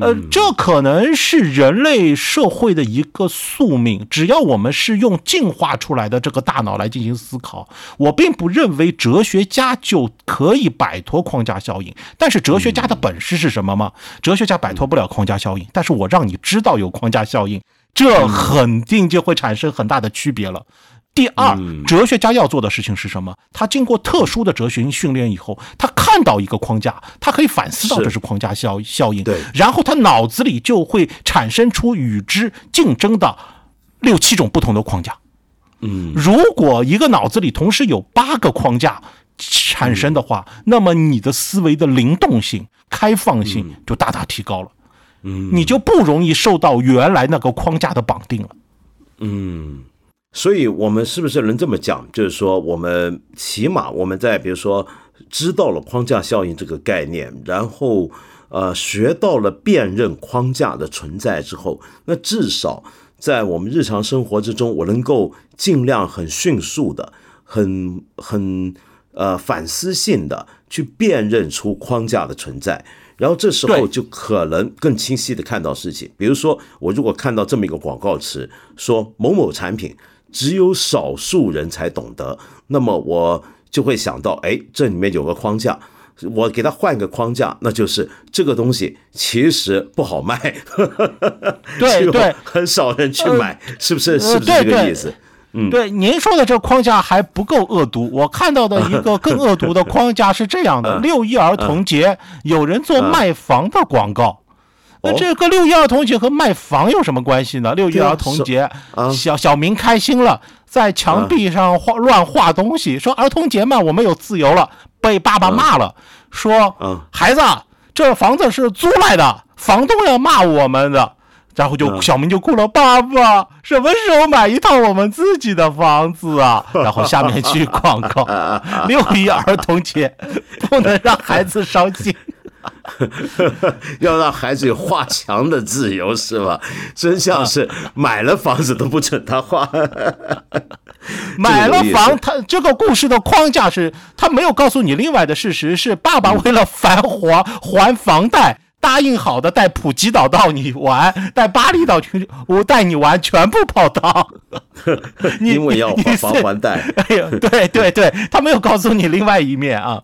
呃，这可能是人类社会的一个宿命。只要我们是用进化出来的这个大脑来进行思考，我并不认为哲学家就可以摆脱框架效应。但是哲学家的本事是什么吗？哲学家摆脱不了框架效应，但是我让你知道有框架效应，这肯定就会产生很大的区别了。第二，哲学家要做的事情是什么？他经过特殊的哲学训练以后，他看到一个框架，他可以反思到这是框架效效应，对，然后他脑子里就会产生出与之竞争的六七种不同的框架。嗯，如果一个脑子里同时有八个框架产生的话，那么你的思维的灵动性、开放性就大大提高了。嗯，你就不容易受到原来那个框架的绑定了。嗯。所以，我们是不是能这么讲？就是说，我们起码我们在比如说知道了框架效应这个概念，然后呃学到了辨认框架的存在之后，那至少在我们日常生活之中，我能够尽量很迅速的、很很呃反思性的去辨认出框架的存在，然后这时候就可能更清晰的看到事情。比如说，我如果看到这么一个广告词，说某某产品。只有少数人才懂得，那么我就会想到，哎，这里面有个框架，我给他换个框架，那就是这个东西其实不好卖，对 对，很少人去买，是不是？是不是这个意思？嗯，对，您说的这个框架还不够恶毒，我看到的一个更恶毒的框架是这样的：六一儿童节，有人做卖房的广告。那这个六一儿童节和卖房有什么关系呢？六一儿童节，小小明开心了，在墙壁上画乱画东西，说儿童节嘛，我们有自由了，被爸爸骂了，说孩子，这房子是租来的，房东要骂我们的，然后就小明就哭了，爸爸什么时候买一套我们自己的房子啊？然后下面去广告，六一儿童节不能让孩子伤心。要让孩子有画墙的自由是吧？真相是买了房子都不准他画。买了房，他这个故事的框架是，他没有告诉你另外的事实是，爸爸为了繁华还房贷，答应好的带普吉岛到你玩，带巴厘岛去我带你玩，全部泡汤。因为要还房还贷。哎呀，对对对，他没有告诉你另外一面啊。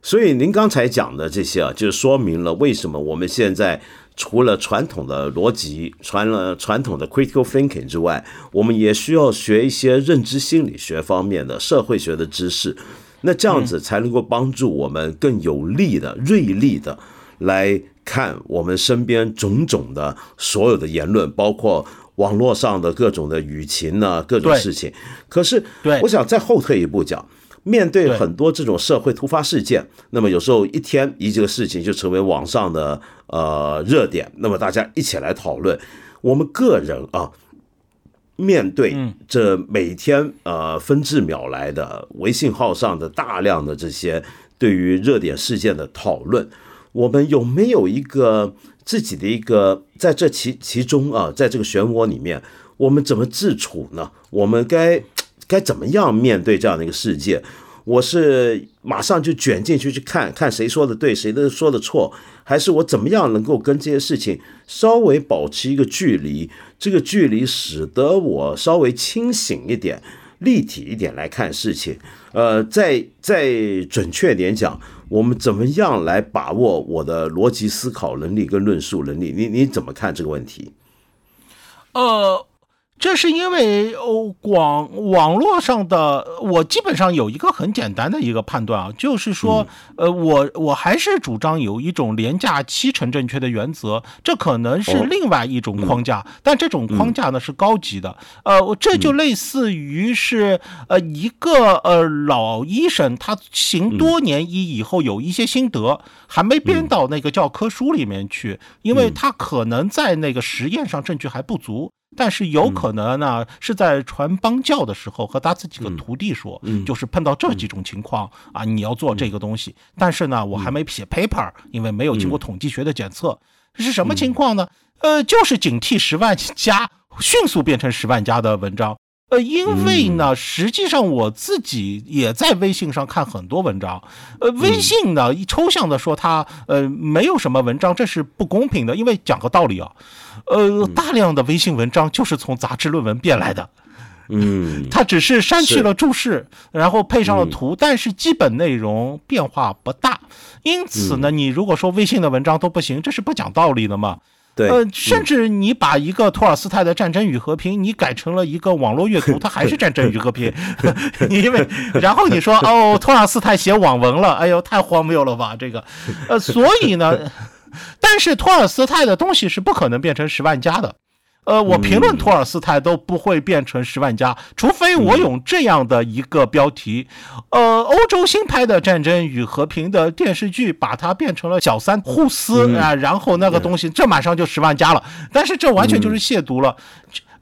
所以您刚才讲的这些啊，就说明了为什么我们现在除了传统的逻辑、传了传统的 critical thinking 之外，我们也需要学一些认知心理学方面的社会学的知识。那这样子才能够帮助我们更有力的、锐利的来看我们身边种种的所有的言论，包括网络上的各种的舆情呢，各种事情。可是，我想再后退一步讲。面对很多这种社会突发事件，那么有时候一天一这个事情就成为网上的呃热点，那么大家一起来讨论。我们个人啊，面对这每天呃分至秒来的微信号上的大量的这些对于热点事件的讨论，我们有没有一个自己的一个在这其其中啊，在这个漩涡里面，我们怎么自处呢？我们该？该怎么样面对这样的一个世界？我是马上就卷进去去看看谁说的对，谁的说的错，还是我怎么样能够跟这些事情稍微保持一个距离？这个距离使得我稍微清醒一点、立体一点来看事情。呃，再再准确点讲，我们怎么样来把握我的逻辑思考能力跟论述能力？你你怎么看这个问题？呃。这是因为哦，广网络上的我基本上有一个很简单的一个判断啊，就是说，呃，我我还是主张有一种廉价七成正确的原则，这可能是另外一种框架，但这种框架呢是高级的，呃，这就类似于是呃一个呃老医生他行多年医以后有一些心得，还没编到那个教科书里面去，因为他可能在那个实验上证据还不足。但是有可能呢，是在传帮教的时候和他自己的徒弟说，就是碰到这几种情况啊，你要做这个东西。但是呢，我还没写 paper，因为没有经过统计学的检测。是什么情况呢？呃，就是警惕十万加，迅速变成十万加的文章。呃，因为呢，实际上我自己也在微信上看很多文章。呃，微信呢，一抽象的说它呃没有什么文章，这是不公平的。因为讲个道理啊，呃，大量的微信文章就是从杂志论文变来的。嗯，它只是删去了注释，然后配上了图，但是基本内容变化不大。因此呢，你如果说微信的文章都不行，这是不讲道理的嘛。对，呃，甚至你把一个托尔斯泰的《战争与和平》，你改成了一个网络阅读，它还是《战争与和平》因为然后你说哦，托尔斯泰写网文了，哎呦，太荒谬了吧？这个，呃，所以呢，但是托尔斯泰的东西是不可能变成十万加的。呃，我评论托尔斯泰都不会变成十万加，除非我有这样的一个标题，呃，欧洲新拍的《战争与和平》的电视剧，把它变成了小三互撕啊，然后那个东西，这马上就十万加了。但是这完全就是亵渎了，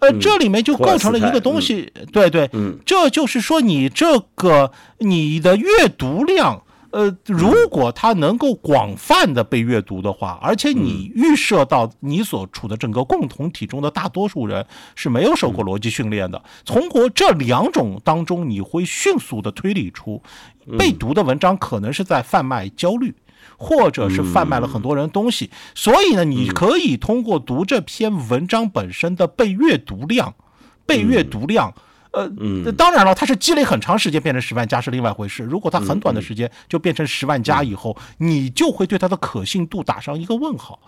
呃，这里面就构成了一个东西，对对，这就是说你这个你的阅读量。呃，如果它能够广泛的被阅读的话，而且你预设到你所处的整个共同体中的大多数人是没有受过逻辑训练的，从过这两种当中，你会迅速的推理出，被读的文章可能是在贩卖焦虑，或者是贩卖了很多人东西。所以呢，你可以通过读这篇文章本身的被阅读量，被阅读量。呃，当然了，它是积累很长时间变成十万加是另外一回事。如果它很短的时间就变成十万加以后，你就会对它的可信度打上一个问号。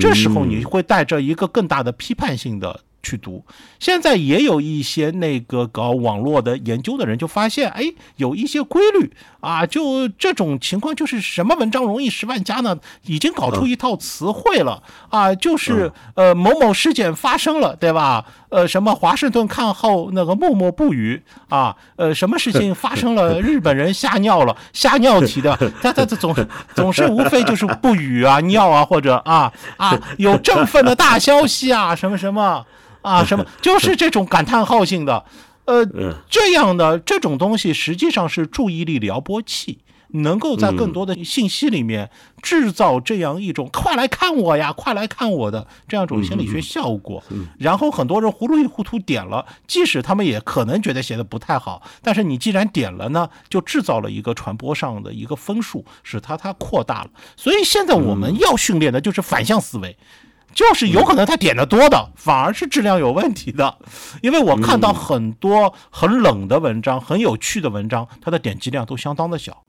这时候你会带着一个更大的批判性的。去读，现在也有一些那个搞网络的研究的人就发现，哎，有一些规律啊，就这种情况，就是什么文章容易十万加呢？已经搞出一套词汇了啊，就是呃某某事件发生了，对吧？呃，什么华盛顿看后那个默默不语啊，呃，什么事情发生了？日本人吓尿了，吓尿题的，他他他总总是无非就是不语啊、尿啊，或者啊啊有振奋 的大消息啊，什么什么。啊，什么就是这种感叹号性的，呃，这样的这种东西实际上是注意力撩拨器，能够在更多的信息里面制造这样一种“快来看我呀，快来看我的”这样一种心理学效果。然后很多人糊里糊涂点了，即使他们也可能觉得写的不太好，但是你既然点了呢，就制造了一个传播上的一个分数，使它它扩大了。所以现在我们要训练的就是反向思维。就是有可能他点的多的，反而是质量有问题的，因为我看到很多很冷的文章，很有趣的文章，它的点击量都相当的小。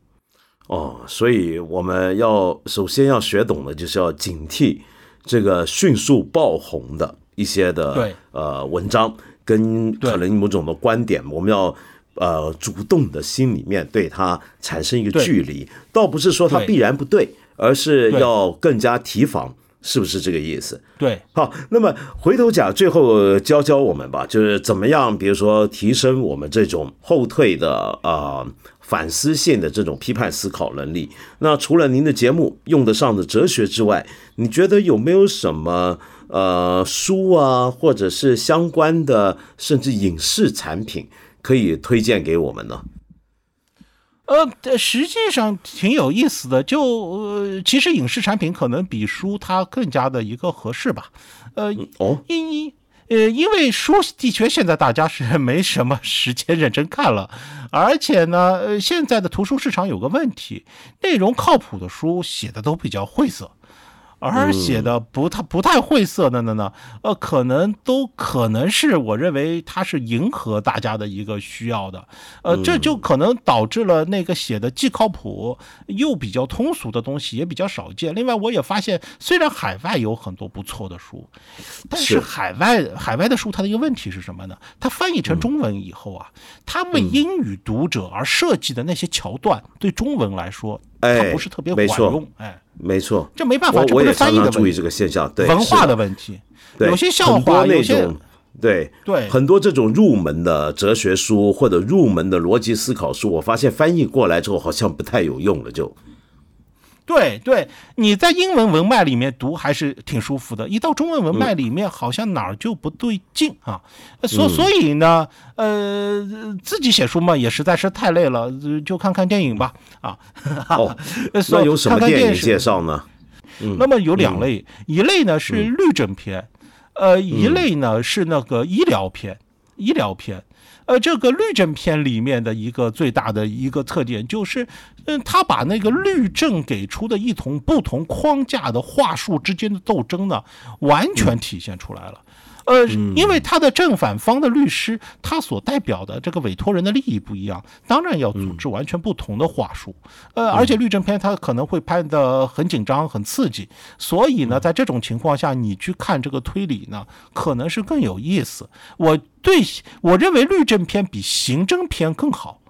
哦，所以我们要首先要学懂的就是要警惕这个迅速爆红的一些的呃文章，跟可能某种的观点，我们要呃主动的心里面对它产生一个距离，倒不是说它必然不对，而是要更加提防。是不是这个意思？对，好，那么回头讲，最后教教我们吧，就是怎么样，比如说提升我们这种后退的啊反思性的这种批判思考能力。那除了您的节目用得上的哲学之外，你觉得有没有什么呃书啊，或者是相关的，甚至影视产品可以推荐给我们呢？呃，实际上挺有意思的，就呃，其实影视产品可能比书它更加的一个合适吧。呃，哦，因因呃，因为书的确现在大家是 没什么时间认真看了，而且呢，呃，现在的图书市场有个问题，内容靠谱的书写的都比较晦涩。而写的不太不太晦涩的呢呢，呃，可能都可能是我认为它是迎合大家的一个需要的，呃，这就可能导致了那个写的既靠谱又比较通俗的东西也比较少见。另外，我也发现，虽然海外有很多不错的书，但是海外海外的书它的一个问题是什么呢？它翻译成中文以后啊，它为英语读者而设计的那些桥段，对中文来说。它不是特别管用，哎，没错，这没办法，这不是翻译的注意这个现象，对文化的问题，有些笑话，有些对对，很多这种入门的哲学书或者入门的逻辑思考书，我发现翻译过来之后好像不太有用了，就。对对，你在英文文脉里面读还是挺舒服的，一到中文文脉里面，好像哪儿就不对劲啊。所所以呢，呃，自己写书嘛，也实在是太累了，就看看电影吧。啊，哦，那有什么电影介绍呢？那么有两类，一类呢是律政片，呃，一类呢是那个医疗片，医疗片。呃，这个律政片里面的一个最大的一个特点就是，嗯，他把那个律政给出的一同不同框架的话术之间的斗争呢，完全体现出来了。呃，因为他的正反方的律师，他所代表的这个委托人的利益不一样，当然要组织完全不同的话术。呃，而且律政片它可能会拍的很紧张、很刺激，所以呢，在这种情况下，你去看这个推理呢，可能是更有意思。我对我认为律政片比刑侦片更好。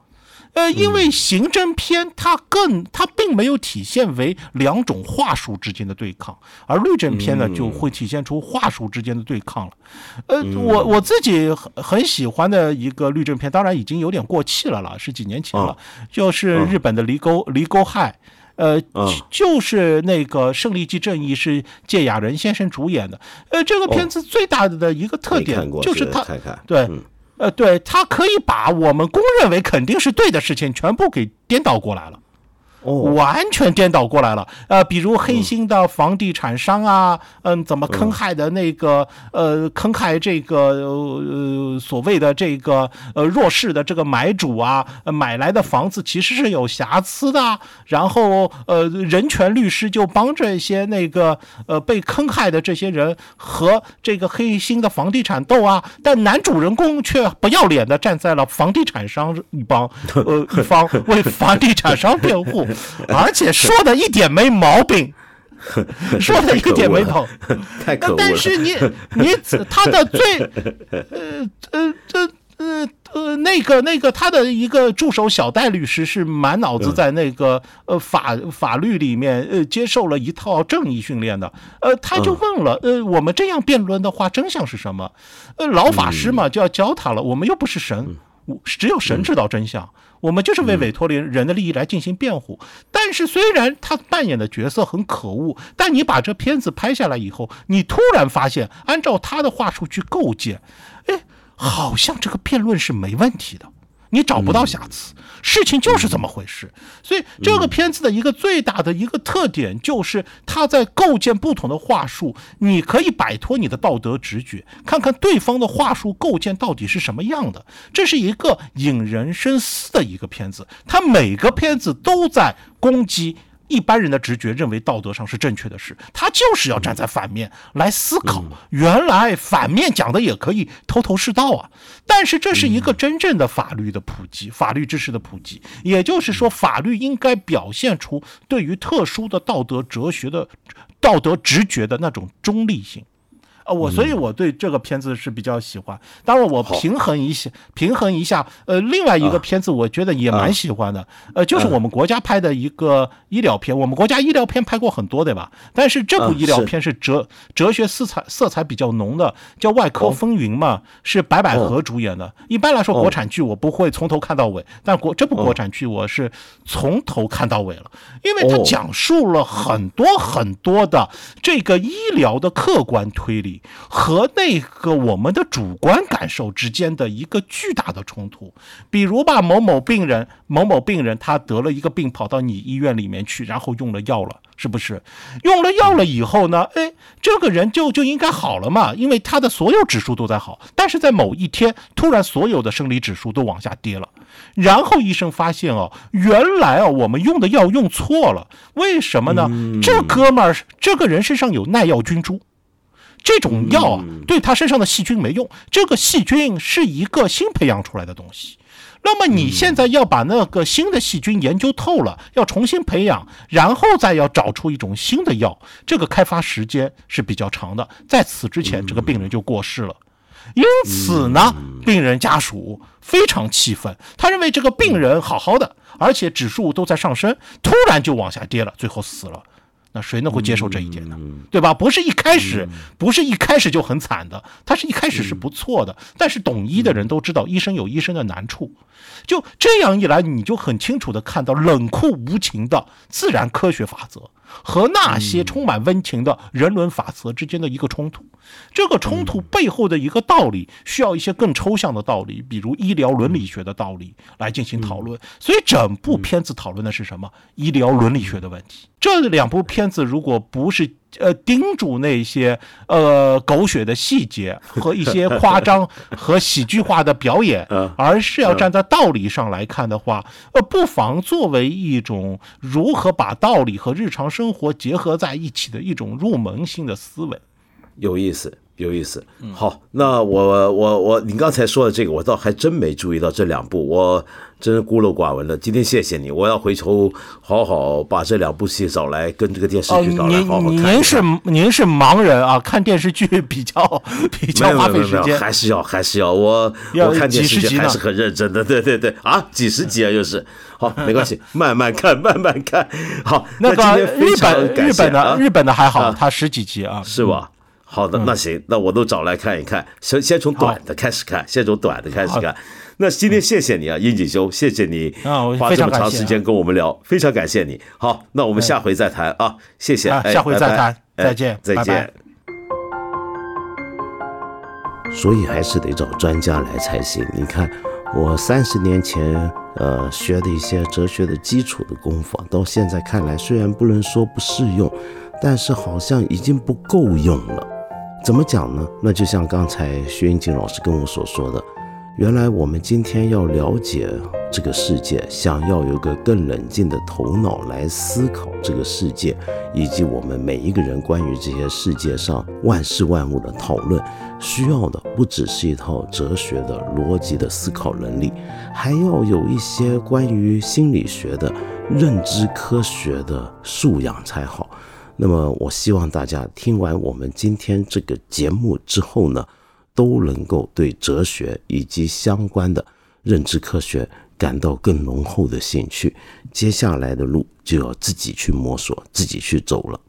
呃，因为刑侦片它更它并没有体现为两种话术之间的对抗，而律政片呢就会体现出话术之间的对抗了。呃，我我自己很很喜欢的一个律政片，当然已经有点过气了啦，是几年前了，就是日本的《离沟离沟害》，呃，就是那个《胜利即正义》是芥雅人先生主演的。呃，这个片子最大的一个特点就是它对。呃，对他可以把我们公认为肯定是对的事情全部给颠倒过来了。完全颠倒过来了，呃，比如黑心的房地产商啊，嗯，怎么坑害的那个，呃，坑害这个呃所谓的这个呃弱势的这个买主啊，买来的房子其实是有瑕疵的，然后呃人权律师就帮这些那个呃被坑害的这些人和这个黑心的房地产斗啊，但男主人公却不要脸的站在了房地产商一帮呃 一方为房地产商辩护。而且说的一点没毛病，说的一点没毛。病，太可恶了。但是你 你他的最呃呃这呃呃那个那个他的一个助手小戴律师是满脑子在那个呃法法律里面呃接受了一套正义训练的，呃他就问了呃我们这样辩论的话真相是什么？呃老法师嘛就要教他了，我们又不是神。只有神知道真相，我们就是为委托人人的利益来进行辩护。但是虽然他扮演的角色很可恶，但你把这片子拍下来以后，你突然发现，按照他的话术去构建，哎，好像这个辩论是没问题的。你找不到瑕疵，事情就是这么回事。所以这个片子的一个最大的一个特点就是，它在构建不同的话术。你可以摆脱你的道德直觉，看看对方的话术构建到底是什么样的。这是一个引人深思的一个片子。它每个片子都在攻击。一般人的直觉认为道德上是正确的事，他就是要站在反面来思考。原来反面讲的也可以头头是道啊！但是这是一个真正的法律的普及，法律知识的普及。也就是说，法律应该表现出对于特殊的道德哲学的道德直觉的那种中立性。呃，我所以我对这个片子是比较喜欢。当然，我平衡一下，平衡一下。呃，另外一个片子，我觉得也蛮喜欢的。呃，就是我们国家拍的一个医疗片。我们国家医疗片拍过很多，对吧？但是这部医疗片是哲哲学色彩色彩比较浓的，叫《外科风云》嘛，是白百合主演的。一般来说，国产剧我不会从头看到尾，但国这部国产剧我是从头看到尾了，因为它讲述了很多很多的这个医疗的客观推理。和那个我们的主观感受之间的一个巨大的冲突，比如吧，某某病人，某某病人他得了一个病，跑到你医院里面去，然后用了药了，是不是？用了药了以后呢？哎，这个人就就应该好了嘛，因为他的所有指数都在好，但是在某一天，突然所有的生理指数都往下跌了，然后医生发现哦，原来哦，我们用的药用错了，为什么呢？这哥们儿，这个人身上有耐药菌株。这种药啊，对他身上的细菌没用。这个细菌是一个新培养出来的东西。那么你现在要把那个新的细菌研究透了，要重新培养，然后再要找出一种新的药，这个开发时间是比较长的。在此之前，这个病人就过世了。因此呢，病人家属非常气愤，他认为这个病人好好的，而且指数都在上升，突然就往下跌了，最后死了。那谁能会接受这一点呢？对吧？不是一开始，不是一开始就很惨的，他是一开始是不错的。但是懂医的人都知道，医生有医生的难处。就这样一来，你就很清楚的看到冷酷无情的自然科学法则和那些充满温情的人伦法则之间的一个冲突。这个冲突背后的一个道理，需要一些更抽象的道理，比如医疗伦理学的道理来进行讨论。所以整部片子讨论的是什么？医疗伦理学的问题。这两部片子如果不是呃叮嘱那些呃狗血的细节和一些夸张和喜剧化的表演，而是要站在道理上来看的话，呃，不妨作为一种如何把道理和日常生活结合在一起的一种入门性的思维。有意思，有意思。好，那我我我，你刚才说的这个，我倒还真没注意到这两部，我真孤陋寡闻了。今天谢谢你，我要回头好好把这两部戏找来，跟这个电视剧找来好好看。您是您是盲人啊，看电视剧比较比较花费时间，还是要还是要我我看电视剧还是很认真的。对对对，啊，几十集啊，又是。好，没关系，慢慢看，慢慢看。好，那个日本日本的日本的还好，它十几集啊，是吧？好的，那行，那我都找来看一看。先先从短的开始看，先从短的开始看。那今天谢谢你啊，殷景修，谢谢你花这么长时间跟我们聊，非常感谢你。好，那我们下回再谈啊，谢谢，下回再谈，再见，再见。所以还是得找专家来才行。你看，我三十年前呃学的一些哲学的基础的功夫，到现在看来，虽然不能说不适用，但是好像已经不够用了。怎么讲呢？那就像刚才薛英静老师跟我所说的，原来我们今天要了解这个世界，想要有个更冷静的头脑来思考这个世界，以及我们每一个人关于这些世界上万事万物的讨论，需要的不只是一套哲学的逻辑的思考能力，还要有一些关于心理学的认知科学的素养才好。那么，我希望大家听完我们今天这个节目之后呢，都能够对哲学以及相关的认知科学感到更浓厚的兴趣。接下来的路就要自己去摸索，自己去走了。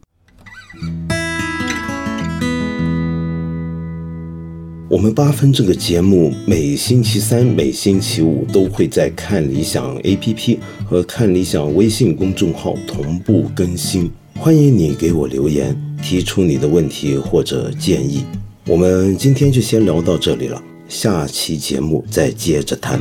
我们八分这个节目每星期三、每星期五都会在看理想 APP 和看理想微信公众号同步更新。欢迎你给我留言，提出你的问题或者建议。我们今天就先聊到这里了，下期节目再接着谈。